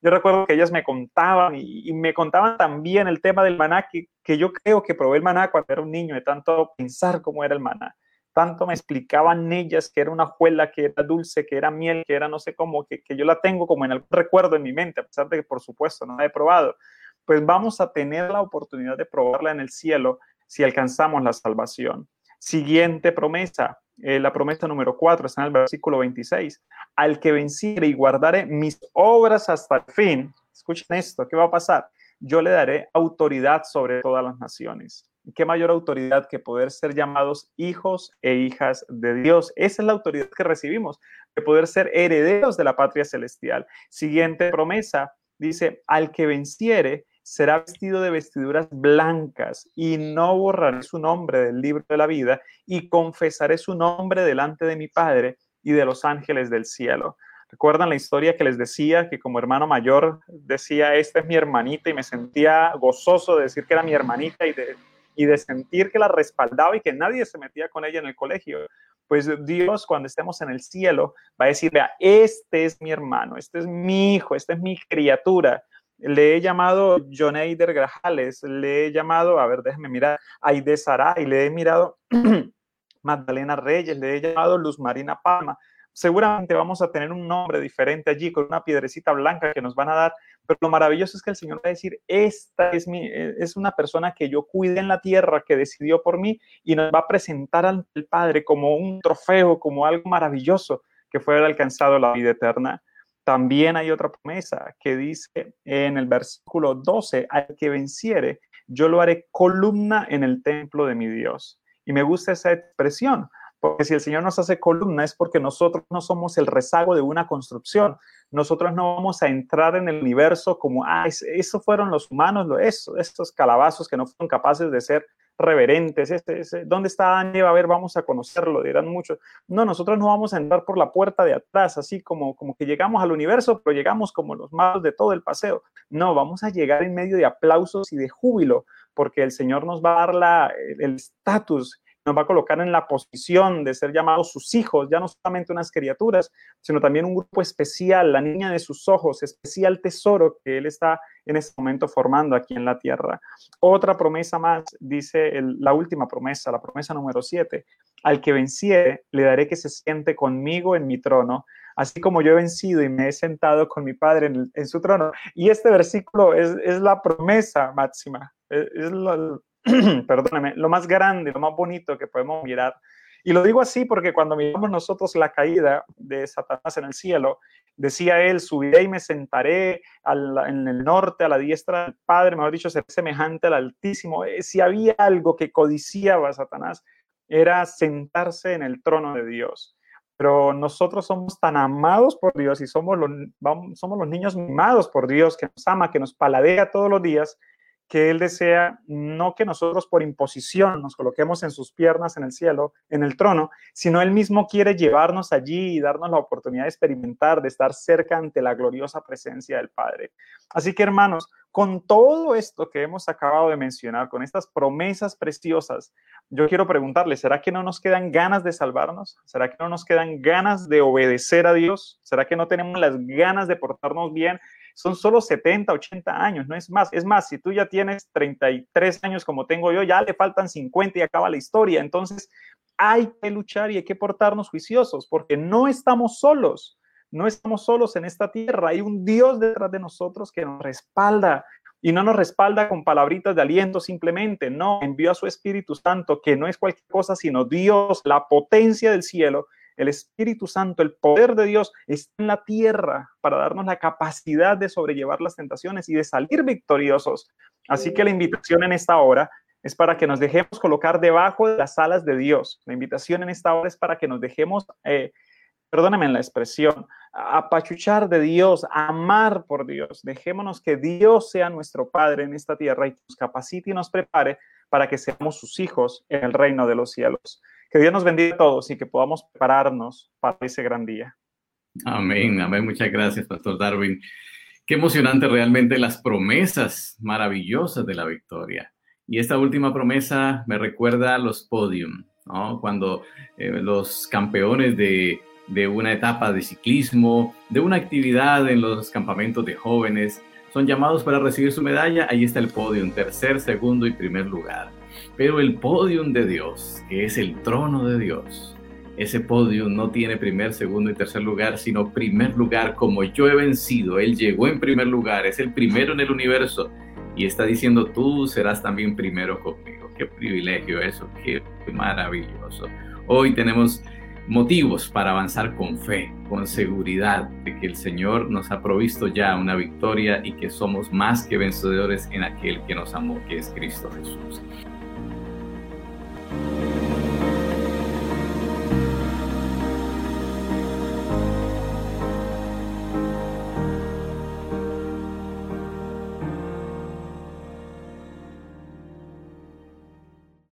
yo recuerdo que ellas me contaban y, me contaban también el tema del maná, que, que yo creo que probé el maná cuando era un niño, de tanto pensar cómo era el maná tanto me explicaban ellas que era una juela, que era dulce, que era miel, que era no sé cómo, que, yo la tengo como en el recuerdo en mi mente, a pesar de que por supuesto no la he probado, pues vamos a tener la oportunidad de probarla en el cielo si alcanzamos la salvación. Siguiente promesa, eh, la promesa número 4 está en el versículo 26. Al que venciere y guardare mis obras hasta el fin, escuchen esto, ¿qué va a pasar? Yo le daré autoridad sobre todas las naciones qué mayor autoridad que poder ser llamados hijos e hijas de Dios. Esa es la autoridad que recibimos, de poder ser herederos de la patria celestial. Siguiente promesa, dice, al que venciere será vestido de vestiduras blancas y no borraré su nombre del libro de la vida y confesaré su nombre delante de mi Padre y de los ángeles del cielo. ¿Recuerdan la historia que les decía que como hermano mayor decía, esta es mi hermanita y me sentía gozoso de decir que era mi hermanita y de y de sentir que la respaldaba y que nadie se metía con ella en el colegio, pues Dios cuando estemos en el cielo va a decir, vea, este es mi hermano, este es mi hijo, esta es mi criatura. Le he llamado John Eider Grajales, le he llamado, a ver, déjeme mirar, Aide y le he mirado [clears throat] Magdalena Reyes, le he llamado Luz Marina Palma. Seguramente vamos a tener un nombre diferente allí con una piedrecita blanca que nos van a dar, pero lo maravilloso es que el Señor va a decir, esta es, mi, eh, es una persona que yo cuide en la tierra, que decidió por mí y nos va a presentar el Padre como un trofeo, como algo maravilloso que fue haber alcanzado la vida eterna. También hay otra promesa que dice en el versículo 12, al que venciere, yo lo haré columna en el templo de mi Dios. Y me gusta esa expresión, porque si el Señor nos hace columna es porque nosotros no somos el rezago de una construcción. Nosotros no vamos a entrar en el universo como, ah, eso fueron los humanos, eso, estos calabazos que no fueron capaces de ser reverentes. ¿Dónde está Daniel? A ver, vamos a conocerlo, dirán muchos. No, nosotros no vamos a entrar por la puerta de atrás, así como, como que llegamos al universo, pero llegamos como los malos de todo el paseo. No, vamos a llegar en medio de aplausos y de júbilo, porque el Señor nos va a dar el estatus nos va a colocar en la posición de ser llamados sus hijos, ya no solamente unas criaturas, sino también un grupo especial, la niña de sus ojos, especial tesoro que Él está en este momento formando aquí en la tierra. Otra promesa más, dice la última promesa, la promesa número siete, al que venciere, le daré que se siente conmigo en mi trono, así como yo he vencido y me he sentado con mi Padre en, su trono. Y este versículo es, la promesa máxima, es, es [clears throat] perdóname, lo más grande, lo más bonito que podemos mirar. Y lo digo así porque cuando miramos nosotros la caída de Satanás en el cielo, decía él, subiré y me sentaré en el norte, a la diestra del Padre, mejor dicho, ser semejante al Altísimo. Eh, si había algo que codiciaba Satanás, era sentarse en el trono de Dios. Pero nosotros somos tan amados por Dios y somos los, somos los niños mimados por Dios, que nos ama, que nos paladea todos los días, que Él desea no que nosotros por imposición nos coloquemos en sus piernas en el cielo, en el trono, sino Él mismo quiere llevarnos allí y darnos la oportunidad de experimentar, de estar cerca ante la gloriosa presencia del Padre. Así que hermanos, con todo esto que hemos acabado de mencionar, con estas promesas preciosas, yo quiero preguntarle, ¿será que no nos quedan ganas de salvarnos? ¿Será que no nos quedan ganas de obedecer a Dios? ¿Será que no tenemos las ganas de portarnos bien? Son solo 70, 80 años, no es más. Es más, si tú ya tienes 33 años como tengo yo, ya le faltan 50 y acaba la historia. Entonces, hay que luchar y hay que portarnos juiciosos porque no estamos solos. No estamos solos en esta tierra. Hay un Dios detrás de nosotros que nos respalda, y no nos respalda con palabritas de aliento simplemente, no, envió a su Espíritu Santo, que no es cualquier cosa, sino Dios, la potencia del cielo, el Espíritu Santo, el poder de Dios está en la tierra para darnos la capacidad de sobrellevar las tentaciones y de salir victoriosos. Así que la invitación en esta hora es para que nos dejemos colocar debajo de las alas de Dios. La invitación en esta hora es para que nos dejemos, eh, perdóname en la expresión, apachuchar de Dios, amar por Dios. Dejémonos que Dios sea nuestro Padre en esta tierra y nos capacite y nos prepare para que seamos sus hijos en el reino de los cielos. Que Dios nos bendiga a todos y que podamos prepararnos para ese gran día. Amén, amén. Muchas gracias, Pastor Darwin. Qué emocionante realmente las promesas maravillosas de la victoria. Y esta última promesa me recuerda a los podium, ¿no? Cuando eh, los campeones de, de una etapa de ciclismo, de una actividad en los campamentos de jóvenes, son llamados para recibir su medalla, ahí está el podium, tercer, segundo y primer lugar. Pero el podium de Dios, que es el trono de Dios, ese podium no tiene primer, segundo y tercer lugar, sino primer lugar como yo he vencido. Él llegó en primer lugar, es el primero en el universo y está diciendo tú serás también primero conmigo. Qué privilegio eso, qué maravilloso. Hoy tenemos motivos para avanzar con fe, con seguridad de que el Señor nos ha provisto ya una victoria y que somos más que vencedores en aquel que nos amó, que es Cristo Jesús. Thank you.